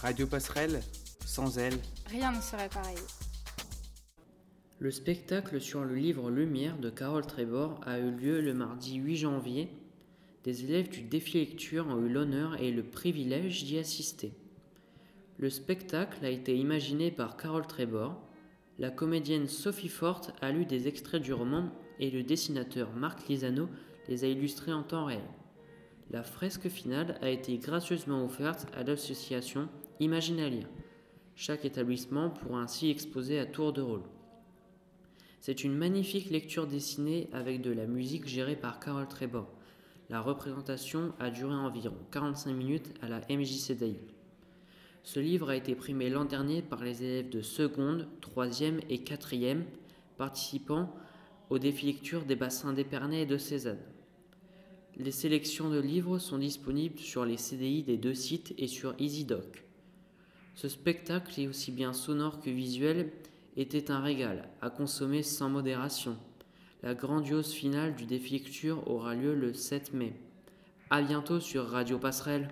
Radio Passerelle, sans elle, rien ne serait pareil. Le spectacle sur le livre Lumière de Carole Trébor a eu lieu le mardi 8 janvier. Des élèves du défi lecture ont eu l'honneur et le privilège d'y assister. Le spectacle a été imaginé par Carole Trébor. La comédienne Sophie Forte a lu des extraits du roman et le dessinateur Marc Lisano les a illustrés en temps réel. La fresque finale a été gracieusement offerte à l'association Imaginalia. Chaque établissement pourra ainsi exposer à tour de rôle. C'est une magnifique lecture dessinée avec de la musique gérée par Carole Trébor. La représentation a duré environ 45 minutes à la MJCDI. Ce livre a été primé l'an dernier par les élèves de seconde, troisième et quatrième participant au défi lecture des bassins d'Épernay et de Cézanne. Les sélections de livres sont disponibles sur les CDI des deux sites et sur EasyDoc. Ce spectacle aussi bien sonore que visuel était un régal à consommer sans modération. La grandiose finale du défi lecture aura lieu le 7 mai. A bientôt sur Radio Passerelle.